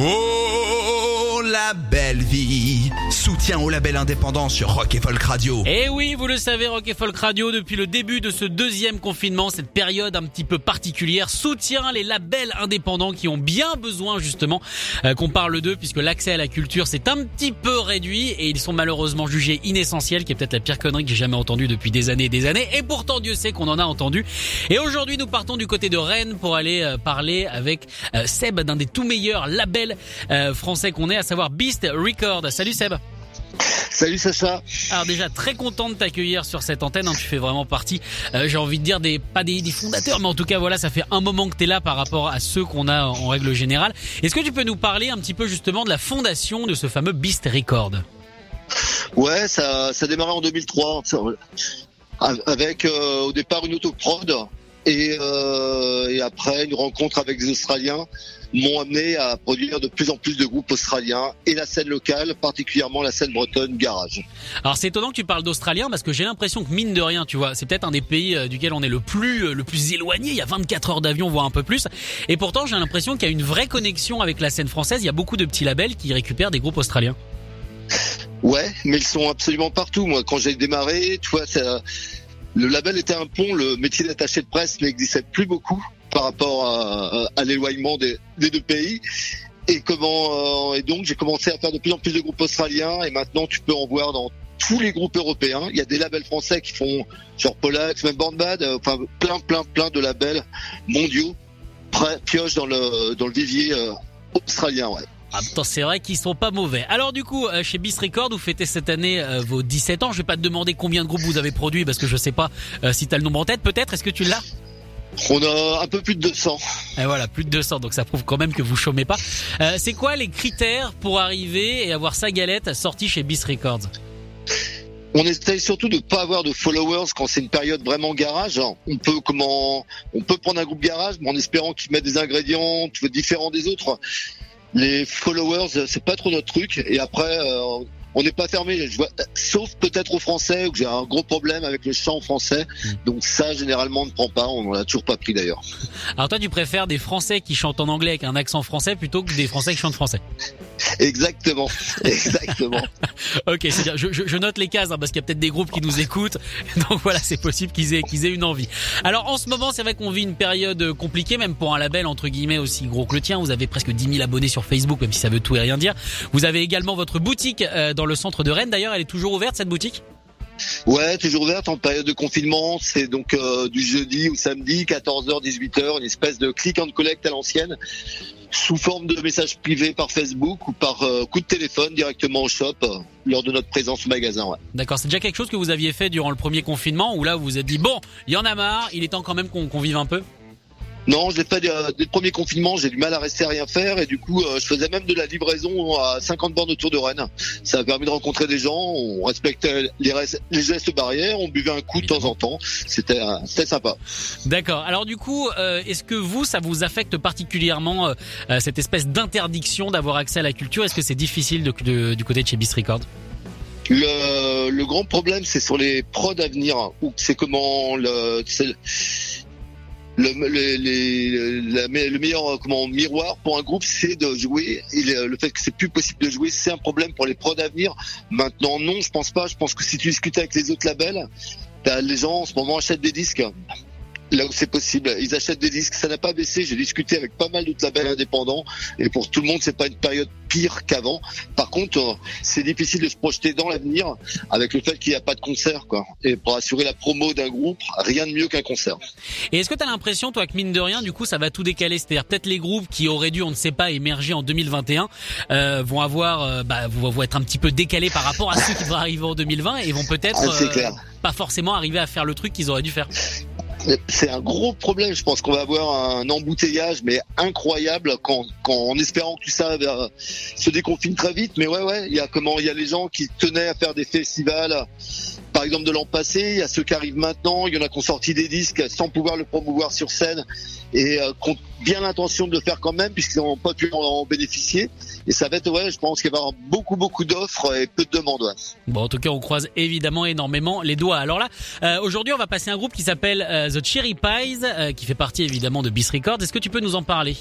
Oh, la belle vie Soutien au label indépendant sur Rock et Folk Radio. Et oui, vous le savez, Rock et Folk Radio, depuis le début de ce deuxième confinement, cette période un petit peu particulière, soutient les labels indépendants qui ont bien besoin justement euh, qu'on parle d'eux, puisque l'accès à la culture s'est un petit peu réduit et ils sont malheureusement jugés inessentiels, qui est peut-être la pire connerie que j'ai jamais entendue depuis des années et des années. Et pourtant, Dieu sait qu'on en a entendu. Et aujourd'hui, nous partons du côté de Rennes pour aller euh, parler avec euh, Seb d'un des tout meilleurs labels français qu'on ait, à savoir Beast Record. Salut Seb. Salut Sacha. Alors déjà très content de t'accueillir sur cette antenne. hein. Tu fais vraiment partie, euh, j'ai envie de dire des pas des, des fondateurs, mais en tout cas voilà, ça fait un moment que tu es là par rapport à ceux qu'on a en règle générale. Est-ce que tu peux nous parler un petit peu justement de la fondation de ce fameux Beast Record? Ouais, ça, ça a démarré en 2003 ça, avec euh, au départ une autoprod et, euh, et après une rencontre avec des Australiens m'ont amené à produire de plus en plus de groupes australiens et la scène locale, particulièrement la scène bretonne garage. Alors c'est étonnant que tu parles d'Australien parce que j'ai l'impression que mine de rien, tu vois, c'est peut-être un des pays euh, duquel on est le plus euh, le plus éloigné. Il y a 24 heures d'avion, voire un peu plus. Et pourtant, j'ai l'impression qu'il y a une vraie connexion avec la scène française. Il y a beaucoup de petits labels qui récupèrent des groupes australiens. Ouais, mais ils sont absolument partout. Moi, quand j'ai démarré, tu vois, ça, le label était un pont. Le métier d'attaché de presse n'existait plus beaucoup par rapport à, l'éloignement des, deux pays. Et comment euh, et donc j'ai commencé à faire de plus en plus de groupes australiens et maintenant tu peux en voir dans tous les groupes européens. Il y a des labels français qui font genre Polax, même Bandbad, euh, enfin plein plein plein de labels mondiaux piochent dans le dans le vivier euh, australien. Ouais. Ah, putain, c'est vrai qu'ils sont pas mauvais. Alors du coup, euh, chez Beast Record, vous fêtez cette année euh, vos 17 ans. Je vais pas te demander combien de groupes vous avez produits parce que je sais pas euh, si t'as le nombre en tête. Peut-être. Est-ce que tu l'as? On a un peu plus de 200. Et voilà, plus de 200. Donc ça prouve quand même que vous chômez pas. Euh, c'est quoi les critères pour arriver et avoir sa galette sortie chez Beast Records? On essaye surtout de pas avoir de followers quand c'est une période vraiment garage. On peut comment, on peut prendre un groupe garage, mais en espérant qu'ils mettent des ingrédients différents des autres. Les followers, c'est pas trop notre truc. Et après, euh, on n'est pas fermé. Je vois, sauf peut-être aux Français où j'ai un gros problème avec le chant français. Donc ça, généralement, on ne prend pas. On en a toujours pas pris d'ailleurs. Alors toi, tu préfères des Français qui chantent en anglais avec un accent français plutôt que des Français qui chantent français? Exactement, exactement. Ok, c'est bien. Je, je- je note les cases hein, parce qu'il y a peut-être des groupes qui nous écoutent. Donc voilà, c'est possible qu'ils aient, qu'ils aient une envie. Alors en ce moment, c'est vrai qu'on vit une période euh, compliquée, même pour un label entre guillemets aussi gros que le tien. Vous avez presque 10 000 abonnés sur Facebook, même si ça veut tout et rien dire. Vous avez également votre boutique euh, dans le centre de Rennes. D'ailleurs, elle est toujours ouverte cette boutique? Ouais, toujours ouverte en période de confinement. C'est donc euh, du jeudi au samedi, 14h, 18h, une espèce de click and collect à l'ancienne, sous forme de messages privés par Facebook ou par euh, coup de téléphone directement au shop euh, lors de notre présence au magasin. Ouais. D'accord, c'est déjà quelque chose que vous aviez fait durant le premier confinement où là vous vous êtes dit bon, il y en a marre, il est temps quand même qu'on qu'on vive un peu? Non, je l'ai fait euh, dès le premier confinement. J'ai du mal à rester à rien faire et du coup, euh, je faisais même de la livraison à 50 bornes autour de Rennes. Ça a permis de rencontrer des gens. On respectait les, res- les gestes barrières. On buvait un coup de temps en temps. C'était euh, c'était sympa. D'accord. Alors du coup, euh, est-ce que vous, ça vous affecte particulièrement euh, euh, cette espèce d'interdiction d'avoir accès à la culture? Est-ce que c'est difficile de- de- du côté de chez Beast Records? Le, le grand problème, c'est sur les prods à venir. Ou c'est comment le, le, le, les- la- le meilleur comment miroir pour un groupe, c'est de jouer. Et le, fait que c'est plus possible de jouer, c'est un problème pour les prods à venir. Maintenant, non, je pense pas. Je pense que si tu discutes avec les autres labels, t'as- les gens en ce moment achètent des disques. Là où c'est possible, ils achètent des disques. Ça n'a pas baissé. J'ai discuté avec pas mal d'autres labels indépendants, et pour tout le monde, c'est pas une période pire qu'avant. Par contre, euh, c'est difficile de se projeter dans l'avenir avec le fait qu'il n'y a pas de concert, quoi. Et pour assurer la promo d'un groupe, rien de mieux qu'un concert. Et est-ce que tu as l'impression, toi, que mine de rien, du coup, ça va tout décaler? C'est-à-dire peut-être les groupes qui auraient dû, on ne sait pas, émerger en 2021, euh, vont avoir, euh, bah, vont, être un petit peu décalés par rapport à ceux qui vont arriver en 2020 et vont peut-être Ah, euh, pas forcément arriver à faire le truc qu'ils auraient dû faire. C'est un gros problème. Je pense qu'on va avoir un embouteillage, mais incroyable, quand, quand en espérant que tout ça se déconfine très vite. Mais ouais, ouais, il y a comment, il y a les gens qui tenaient à faire des festivals, par exemple de l'an passé. Il y a ceux qui arrivent maintenant. Il y en a qui ont sorti des disques sans pouvoir le promouvoir sur scène et euh, qui ont bien l'intention de le faire quand même, puisqu'ils n'ont pas pu en, bénéficier. Et ça va être, ouais, je pense qu'il va y avoir beaucoup, beaucoup d'offres et peu de demandes. Bon, en tout cas, on croise évidemment énormément les doigts. Alors là, euh, aujourd'hui, on va passer un groupe qui s'appelle The Cherry Pies, euh, qui fait partie évidemment de Beast Records. Est-ce que tu peux nous en parler?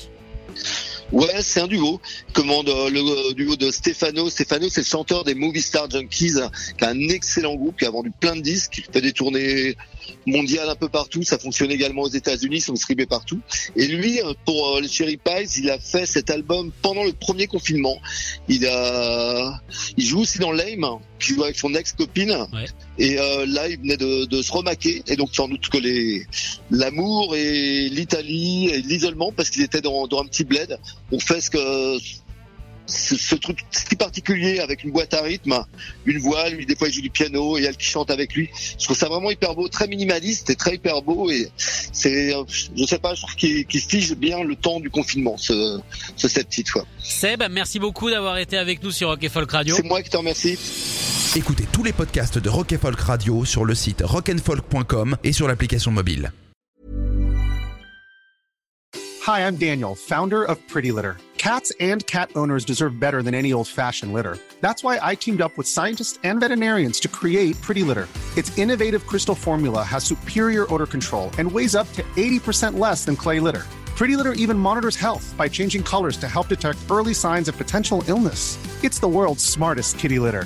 Ouais, c'est un duo. Commande le duo de Stefano. Stefano, c'est le chanteur des Movie Star Junkies, qui a un excellent groupe, qui a vendu plein de disques, qui fait des tournées mondiales un peu partout. Ça fonctionne également aux États-Unis, sont distribués partout. Et lui, pour euh, les Cherry Pies, il a fait cet album pendant le premier confinement. Il a, il joue aussi dans Lame, qui joue avec son ex-copine. Et euh, là, il venait de, de, se remaquer. Et donc, sans doute que les l'amour et l'Italie et l'isolement, parce qu'il était dans, dans un petit bled, on fait ce que ce, truc si particulier avec une boîte à rythme, une voix, lui des fois il joue du piano et elle qui chante avec lui. Je trouve ça vraiment hyper beau, très minimaliste et très hyper beau et c'est, je sais pas, je trouve qu'il fige bien le temps du confinement, ce, ce cette petite fois. Seb, merci beaucoup d'avoir été avec nous sur Rock et Folk Radio. C'est moi qui te remercie. Écoutez tous les podcasts de Rock Folk Radio sur le site rockandfolk.com et sur l'application mobile. Hi, I'm Daniel, founder of Pretty Litter. Cats and cat owners deserve better than any old-fashioned litter. That's why I teamed up with scientists and veterinarians to create Pretty Litter. Its innovative crystal formula has superior odor control and weighs up to 80% less than clay litter. Pretty Litter even monitors health by changing colors to help detect early signs of potential illness. It's the world's smartest kitty litter.